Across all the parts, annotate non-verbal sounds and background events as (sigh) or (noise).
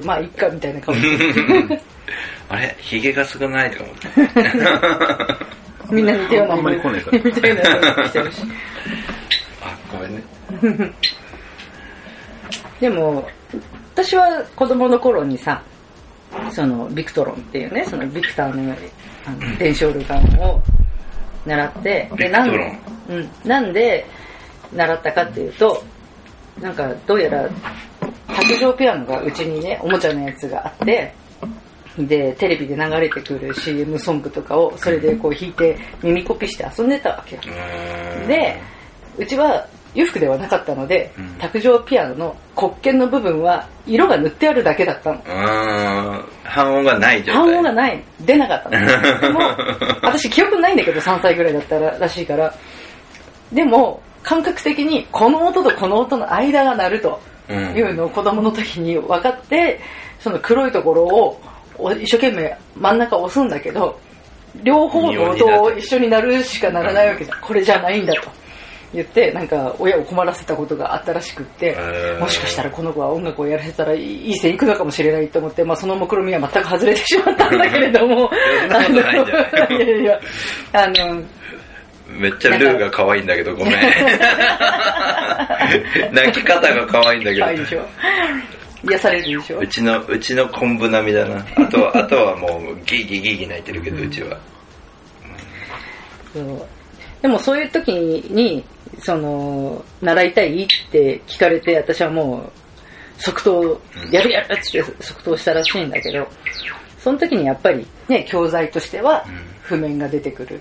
ど、まあ、いっかみたいな顔して (laughs) あれヒゲが少ないと思って。(laughs) みんな似たようなあんまり来ないから (laughs) 似たような顔してるし。あ、ごめんね。でも、私は子供の頃にさ、そのビクトロンっていうね、そのビクターのあの電子オルガンを習って、ビクトロンうん。なんで習ったかっていうと、なんかどうやら卓上ピアノがうちにね、おもちゃのやつがあって、で、テレビで流れてくる CM ソングとかをそれでこう弾いて耳コピして遊んでたわけよ。で、うちは裕福ではなかったので、うん卓上ピアノの黒鍵の部分は色が塗ってあるだけだったの。半音がない状態。半音がない。出なかったの。(laughs) でも、私記憶ないんだけど3歳ぐらいだったららしいから。でも、感覚的にこの音とこの音の間が鳴るとうんいうのを子供の時に分かって、その黒いところをお一生懸命真ん中を押すんだけど、両方の音を一緒になるしかならないわけじゃん。これじゃないんだと。言って、なんか親を困らせたことがあったらしくってへー、もしかしたらこの子は音楽をやらせたらいい線いくのかもしれないと思って、まあその目論みは全く外れてしまったんだけれども、いやいや、あの、めっちゃルーが可愛いんだけど、ごめん。(laughs) 泣き方が可愛いんだけど。可愛いでしょ。癒されるでしょう。ちの、うちの昆布並みだな。あとは、(laughs) あとはもう、ギーギーギーギー泣いてるけど、うちは。そうでもそういう時に、その、習いたいって聞かれて、私はもう、即答、やるやるって即答したらしいんだけど、その時にやっぱりね、教材としては譜面が出てくる。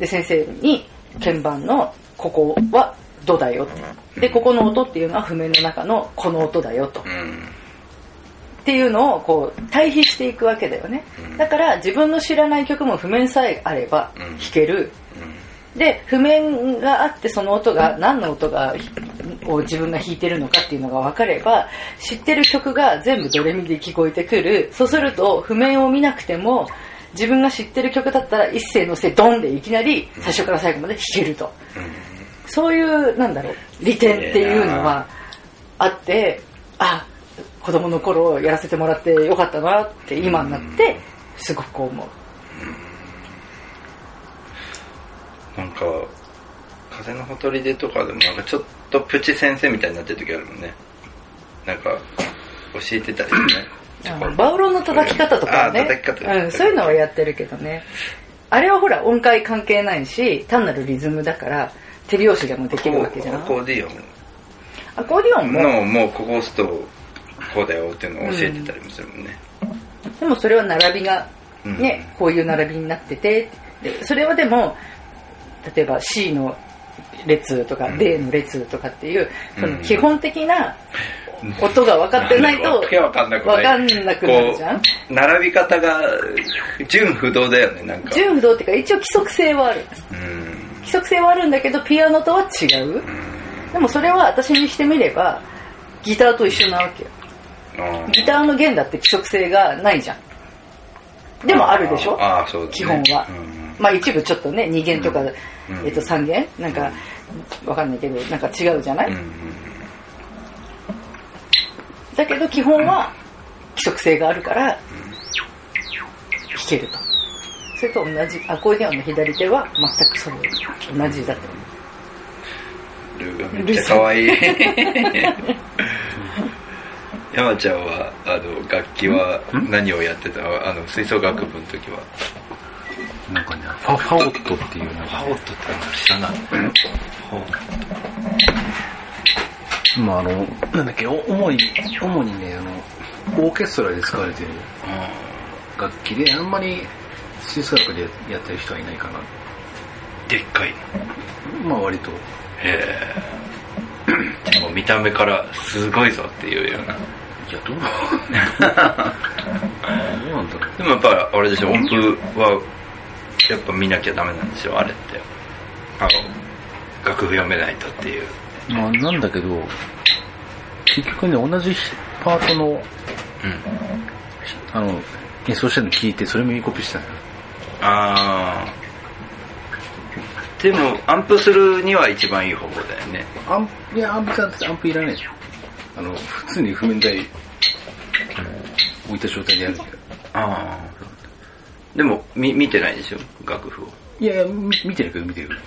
で、先生に鍵盤のここはドだよと。で、ここの音っていうのは譜面の中のこの音だよと。うん。っていうのをこう対比していくわけだよね。だから自分の知らない曲も譜面さえあればうん弾ける。で、譜面があってその音が何の音がを自分が弾いてるのかっていうのが分かれば知ってる曲が全部ドレミで聞こえてくる。そうすると譜面を見なくても自分が知ってる曲だったら一斉のせドンでいきなり最初から最後まで弾けると。そういう、なんだろう、利点っていうのはあって、あ、子供の頃やらせてもらってよかったなって今になって、すごく思う。なんか、風のほとりでとかでもなんかちょっとプチ先生みたいになってる時あるもんね。なんか、教えてたりね。バウロンの叩き方とかね。うん、そういうのはやってるけどね。あれはほら音階関係ないし、単なるリズムだから、手拍子でもできるわけじゃん。アコーディオン。アコーディオンも、の、もうここ押すと、こうだよっていうのを教えてたりもするもんね。でもそれは並びがうん。ね、こういう並びになってて、でそれはでも、例えば C の列とかうん。D の列とかっていう、そのうん。基本的な音が分かってないと、わけわかんなくない。分かんなくなるじゃん並び方が純不動だよね、なんか。純不動っていうか一応規則性はある。うん。規則性はあるんだけど、ピアノとは違う。でもそれは私にしてみれば、ギターと一緒なわけよ。ギターの弦だって規則性がないじゃん。でもあるでしょ？ああ、そうだね。基本は。うん。まあ一部ちょっとね、2弦とか、うん。えっと3弦？なんか、わかんないけど、なんか違うじゃない、うんだけど基本は規則性があるから、弾けると。それと同じ、アコーディオンの左手は全くそう、同じだと思う。ルーがめっちゃ可愛い。(laughs) 山ちゃんは、あの、楽器は何をやってた？あの、吹奏楽部の時は。なんかね、ファファオットっていうのが、ハオットっての知らない？ハオッまああの、なんだっけ、お主に、主にね、あの、オーケストラで使われてるト。楽器で、あんまり吹奏楽でやってる人はいないかな。でっかい。まあ割と。へえ。でも見た目からすごいぞっていうような。いや、どうなん (laughs) どうなんだろう。でもやっぱあれでしょ、音符はやっぱ見なきゃダメなんでしょ、あれって。あの、楽譜読めないとっていう。まあなんだけど、結局ね、同じパートの、うん。あの、演奏してるの聞いて、それ耳コピーしたのよ。あー。でも、アンプするには一番いい方法だよね。アンプ、いや、アンプさんってアンプいらないでしょ。あの、普通に譜面台置いた状態でやるけど。ああ。でも、み、見てないでしょ？楽譜を。いやいや、み見てるけど見てるけど。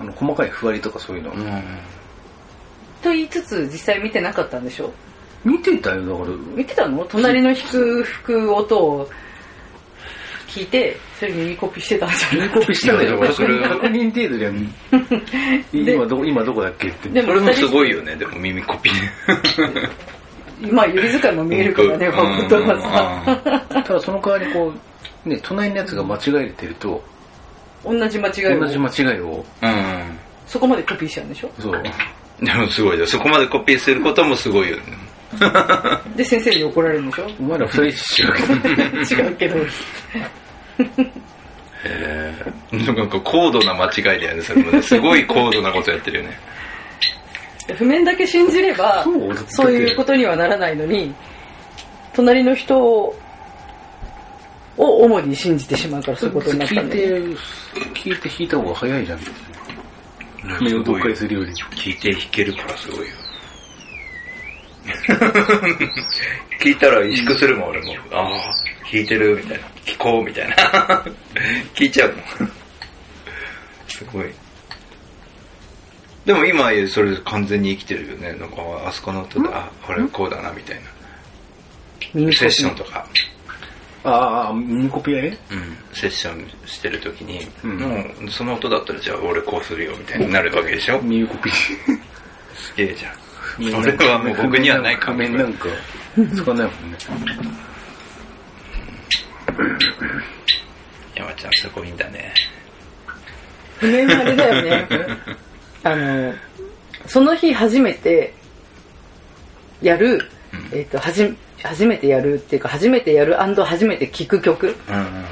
あの、細かいふわりとかそういうの。うん。と言いつつ、実際見てなかったんでしょ見てたよ、だから。見てたの？隣の弾く、吹く音を聞いて、それ耳コピーしてたんじゃ耳ないコピーしたんだよ。いや確それ認確認程度では、で今どこ、今どこだっけって。でそれもすごいよね、でも耳コピー。まあ、指使いも見えるからね、本当はさ。ただその代わりこう、ね、隣のやつが間違えてると、同じ間違いを同じ間違いを、うん。そこまでコピーしちゃうんでしょ？そう。でもすごいよ。そこまでコピーすることもすごいよね。(laughs) で、先生に怒られるんでしょ？お前ら二人違うけど。(laughs) 違うけど。へえ。なんか高度な間違いだよね、それもね。すごい高度なことやってるよね。譜面だけ信じればそうそういうことにはならないのに隣の人を主に信じてしまうからそういうことになった聞いてんだよ、ね、、聞いて弾いた方が早いじゃん。目を読解するより。聞いて弾けるからすごいよ。(laughs) 聞いたら萎縮するもん、俺も。ああ、弾いてる、みたいな。聞こう、みたいな。(laughs) 聞いちゃうもん。すごい。でも今、それ完全に生きてるよね。なんか、あそこの音で、あ、これこうだな、みたいな。セッションピとか。ああ、耳コピーね。うん、セッションしてる時に、うんもうその音だったらじゃあ俺こうするよみたいになるわけでしょ？耳コピー。すげえじゃん。それはもう僕にはない仮面なんか、使わないもんね。山ちゃんすごいんだね。譜面あれだよね (laughs) あのその日初めてやる、うん。えっ、とはじ初めてやるっていうか初めてやる初めて聴く曲。うんうん。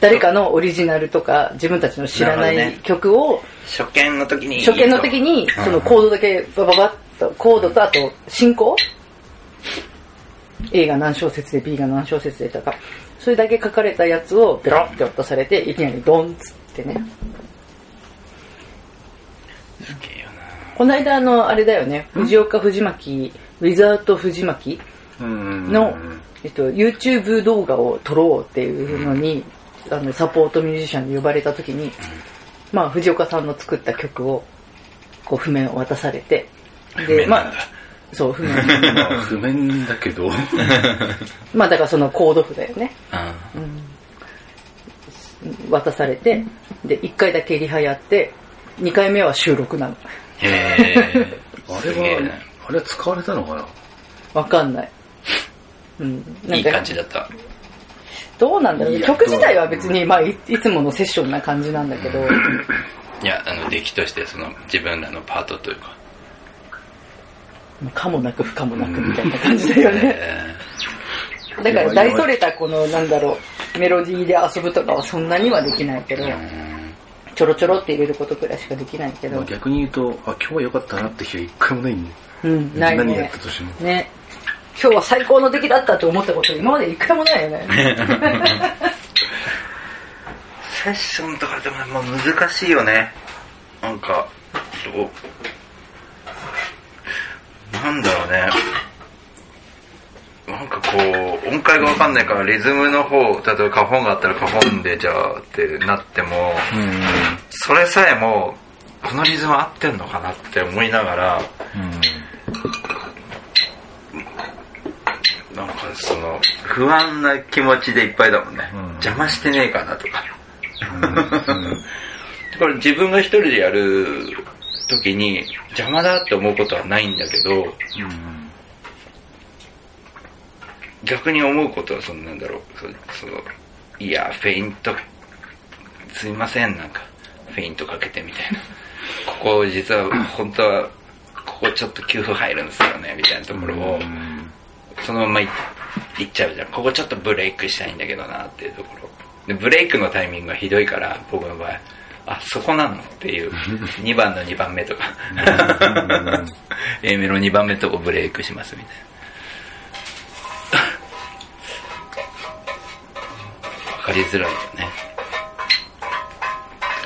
誰かのオリジナルとか自分たちの知らない曲を初見の時に。初見の時にうん。そのコードだけバババッとコードとあと進行？A が何小節で B が何小節でとか。それだけ書かれたやつをベロって落とされていきなりドンっつってね。すげえよな。この間あのあれだよね。藤岡藤巻ウィザード藤巻うん。の、えっと、YouTube 動画を撮ろうっていうのに、あのサポートミュージシャンに呼ばれた時に、まあ、藤岡さんの作った曲をこう譜面を渡されて譜面なんだ。まあそう譜面。まあ、譜面だけど、(laughs) まあだからそのコード譜だよね、うんうん、渡されてで1回だけリハやって2回目は収録なの。へえ。(laughs) あれは、あれは使われたのかな？わかんない、うん、いいか感じだった。どうなんだろう。いや曲自体は別に、まあ、いいつものセッションな感じなんだけど、(laughs) いや、あの、出来としてその自分らのパートというか。かもなく不可もなくみたいな感じだよね。へだから大それたこのなんだろう、メロディーで遊ぶとかはそんなにはできないけどえ、うん。ちょろちょろって入れることくらいしかできないけど。まあ、逆に言うと、あ、今日は良かったなって日は一回もないんだよ。うん、ない何やっねた。としても。ね。今日は最高の出来だったと思ったこと今まで一回もないよね。(laughs) セッションとかでもまあ難しいよね。なんか、どう、なんだろうね。なんかこう、音階がわかんないからリズムの方、例えばカホンがあったらカホンでじゃあってなっても、それさえも、このリズム合ってんのかなって思いながら、なんかその、不安な気持ちでいっぱいだもんね。うん邪魔してねえかなとか。これ自分が一人でやる時に邪魔だって思うことはないんだけど、逆に思うことはそのなんだろう、そその、いや、フェイント、すいません、なんか、フェイントかけてみたいな。(laughs) ここ実は、本当は、ここちょっと給付入るんですよね、みたいなところを、そのままい行っちゃうじゃん。ここちょっとブレイクしたいんだけどなっていうところ。で、ブレイクのタイミングがひどいから、僕の場合。あ、そこなのっていう。(laughs) 2番の2番目とか。A メロ2番目とこブレイクしますみたいな。わかりづらいよね。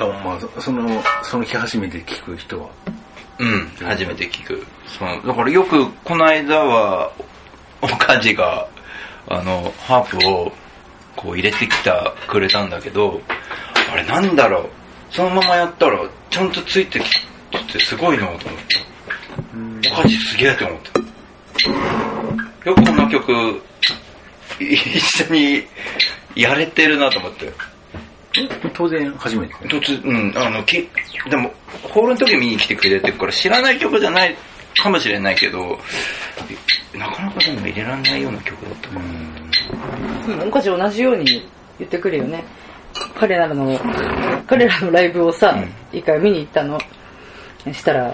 あまあ、その、その日初めて聞く人は？うん、初めて聞く。そのだからよく、この間は、おかじが、あの、ハープを、こう入れてきた、くれたんだけど、あれなんだろう？そのままやったら、ちゃんとついてきてすごいなと思って。おかじすげえと思って。よくこの曲、一緒にやれてるなと思って。当然初めて。突うん、あの、き、でも、ホールの時見に来てくれてるから知らない曲じゃないかもしれないけど、なかなかでも入れられないような曲だったかな。うん、同じように言ってくるよね。彼らの、彼らのライブをさ、一回見に行ったの。したら、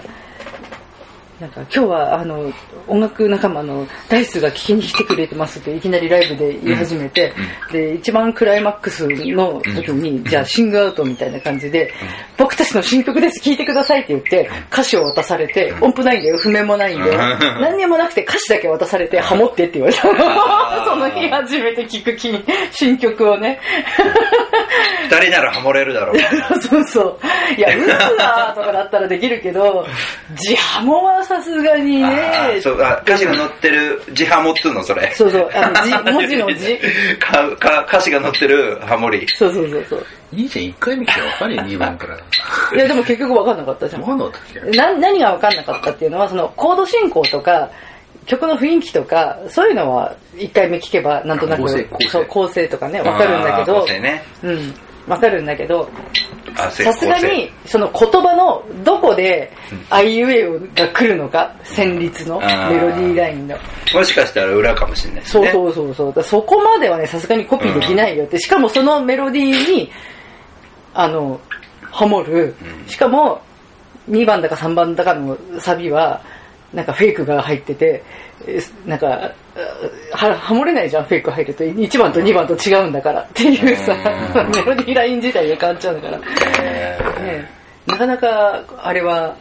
なんか今日はあの音楽仲間のダイスが聞きに来てくれてますっていきなりライブで言い始めて、で、一番クライマックスの時に、じゃあシングアウトみたいな感じで、僕たちの新曲です、聴いてくださいって言って、歌詞を渡されて、音符ないんだよ、譜面もないんで、何にもなくて歌詞だけ渡されて、ハモってって言われたの。(laughs) その日初めて聴く気に、新曲をね。(laughs) 二人ならハモれるだろう。(laughs) そうそう。いや、ウーだとかだったらできるけど、自ハモはさすがにあねー、そうあ歌詞が載ってる字ハモっつうの、それ。そうそう、あの字、(laughs) 文字の字。かか歌詞が載ってるハモリ。そうそうそうそう。いいじゃん、一回見てわかるよ、2番から。いや、でも結局分かんなかったじゃんわ。かんなかったっけな何が分かんなかったっていうのは、そのコード進行とか、曲の雰囲気とか、そういうのは一回目聞けばなんとなく構成構成そう構成とかね、分かるんだけど構成ね。うん、分かるんだけど、あさすがに、その言葉のどこで、あいうえおが来るのか、旋律のメロディーラインの。もしかしたら裏かもしれないですね。そうそうそうそう。そこまではね、さすがにコピーできないよって。しかもそのメロディーに、あの、ハモる。しかも、2番だか3番だかのサビは、なんかフェイクが入ってて、えーなんか、はハモれないじゃん、フェイク入ると。1番と2番と違うんだからっていうさ、うんメロディーライン自体が変わっちゃうんだから。えーねなかなか、あれは、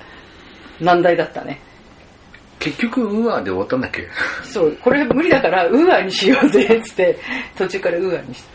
難題だったね。結局、ウアーで終わったんだっけ？そう、これ無理だから、ウーアーにしようぜ、つって、途中からウーアーにした。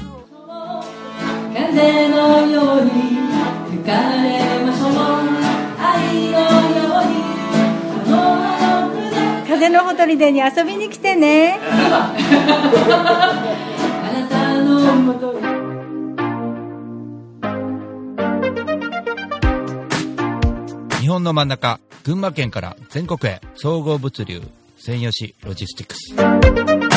風のほとりでに遊びに来てね。日本の真ん中、群馬県から全国へ総合物流、専用紙ロジスティックス。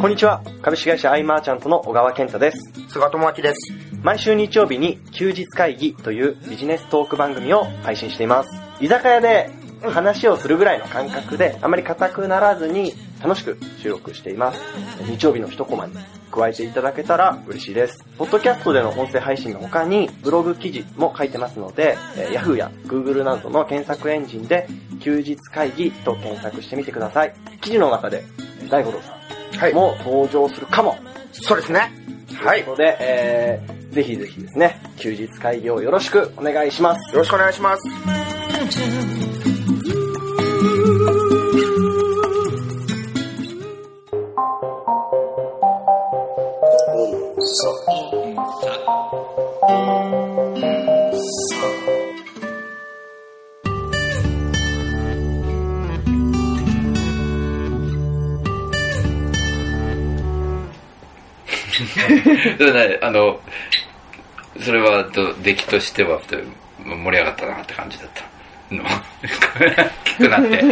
こんにちは。株式会社アイマーチャントの小川健太です。菅智明です。毎週日曜日に休日会議というビジネストーク番組を配信しています。居酒屋で話をするぐらいの感覚で、あまり硬くならずに楽しく収録しています。日曜日の一コマに加えていただけたら嬉しいです。ポッドキャストでの音声配信の他にブログ記事も書いてますので、えー Yahoo や Google などの検索エンジンで休日会議と検索してみてください。記事の中で大五郎さんはい。も登場するかも。そうですね。はい。よということで、えー、ぜひぜひですね、休日会議をよろしくお願いします。ろしくお願いします。れね、あの、それはど出来としては盛り上がったなって感じだったの。大きくなって。(laughs)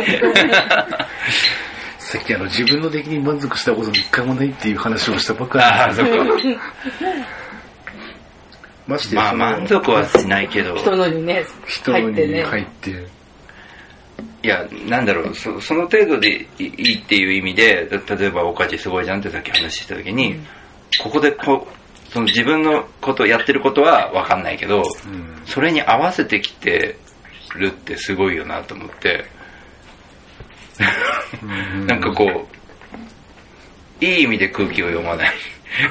さっきあの自分の出来に満足したこと一回もないっていう話をしたばっかりあ (laughs) あ、そっか。ましてまあ満足はしないけど、人のにね、人の入ってね。に入って、いや、なんだろう、そその程度でいいっていう意味で、例えば、おかじすごいじゃんってさっき話した時に、ここでこう、その自分のこと、やってることはわかんないけど、うん。それに合わせてきてるってすごいよなと思って、なんかこう、いい意味で空気を読まない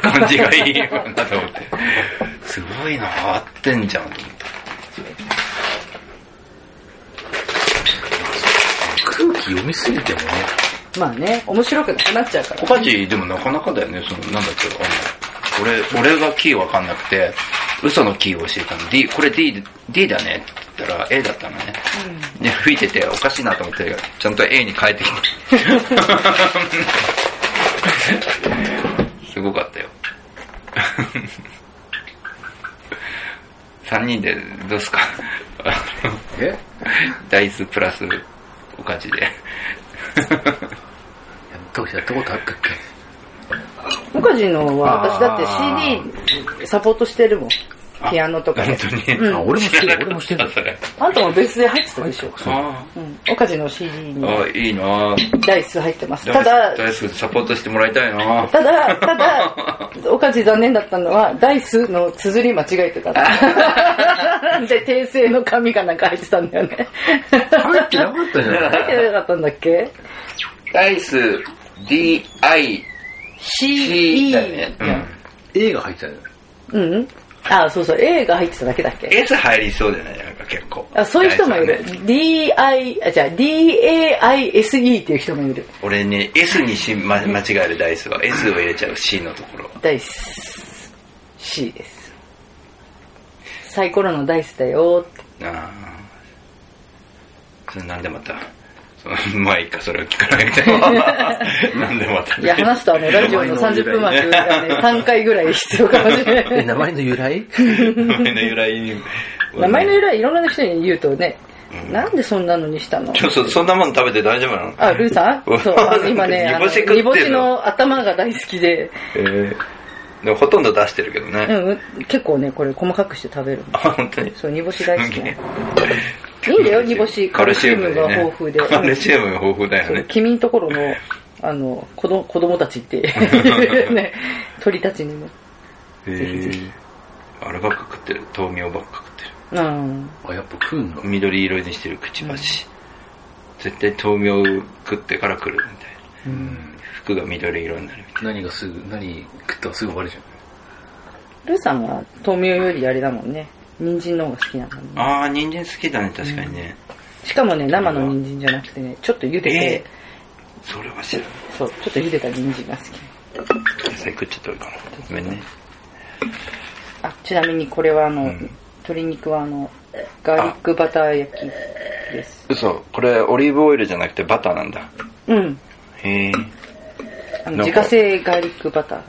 感じがいいよなと思って、すごいな、合ってんじゃんと思った。空気読みすぎてもね、まあね、面白くなくなっちゃうから。おかじでもなかなかだよね、その、なんだっけ、あの、俺、俺がキーわかんなくて、嘘のキーを教えたの。D、これ D、D だねって言ったら A だったのね。で、吹いてておかしいなと思って、ちゃんと A に変えてきて。(laughs) すごかったよ。3人でどうすか？え？ダイスプラスおかじで。やったやったことあったっけ？モカジのは私だってあ CD サポートしてるもん。ピアノとかで本。当に？うんあ、俺もしてる、俺もしてる。あんたも別で入ってたでしょ？あうん。オカジの CD にあ、いいなダイス入ってます。ただ、ダイスサポートしてもらいたいなただ、ただ、オカジ残念だったのは、ダイスの綴り間違えてたの。で、訂正の紙がなんか入ってたんだよね。入ってなかったじゃない入ってなかったんだっけ？ダイス DI ?C、E だよね。うん。A が入ってたよ。うん。あ、そうそう、A が入ってただけだっけ？S 入りそうじゃないなんか結構。あそういう人もいる。DI、あ、じゃあ DAISE っていう人もいる。俺ね、S にし、ま、間違えるダイスは S を入れちゃう C のところ。ダイス。C です。サイコロのダイスだよって。ああ。それなんでまた。(laughs) まあいいか、それは聞かないみたいな。(laughs) なんでまた。いや、話すとあの、ラジオの30分枠がね、3回ぐらい必要かもしれな。い。名前の由来？名前の由来に。名前の由来いろんな人に言うとね、うん。なんでそんなのにしたの？ちょそそんなもん食べて大丈夫なの？あ、ルーさん。そう、今ね、あ (laughs) の煮干し食ってんの煮干しの頭が大好きで、えーでもほとんど出してるけどね。うん、結構ね、これ細かくして食べるの。あ、本当に。そう、煮干し大好き。いいんだよ、煮干し。(laughs) カルシウムでがね豊富で。カルシウムが豊富だよね。君んところの、あの、子供子供たちって、(laughs) ね、鳥たちにも。へーあればっか食ってる。豆苗ばっか食ってる。うん。あ、やっぱ食うんだ。緑色にしてるくちばし。絶対豆苗食ってから来るみたいな。うん。服が緑色になるみたい何がすぐ、何食ったらすぐ終わるじゃん。ルーさんは豆苗よりあれだもんね。人参の方が好きなのね。な。ああ、人参好きだね、確かにね。しかもね、生の人参じゃなくてね、ちょっと茹でて、えそれは知らない。そう、ちょっと茹でた人参が好き。野菜食っちゃったかな。ごめんね。あ、ちなみにこれはあの、うん鶏肉はあの、ガーリックバター焼きです。嘘、これオリーブオイルじゃなくてバターなんだ。うん。へえ。自家製ガーリックバター。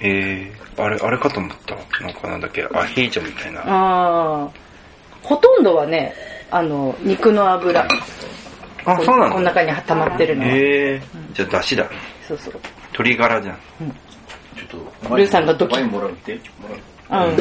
へえ。あれ、あれかと思った。なんかなんだっけ、アヒージョみたいな。ああ。ほとんどはね、あの、肉の油。あ、そうなのこの中に溜まってるのは。へえ。じゃあ、出汁だ。そうそう。鶏ガラじゃん。ちょっと、ルーさんがドキワインもらうって？もらう。うん。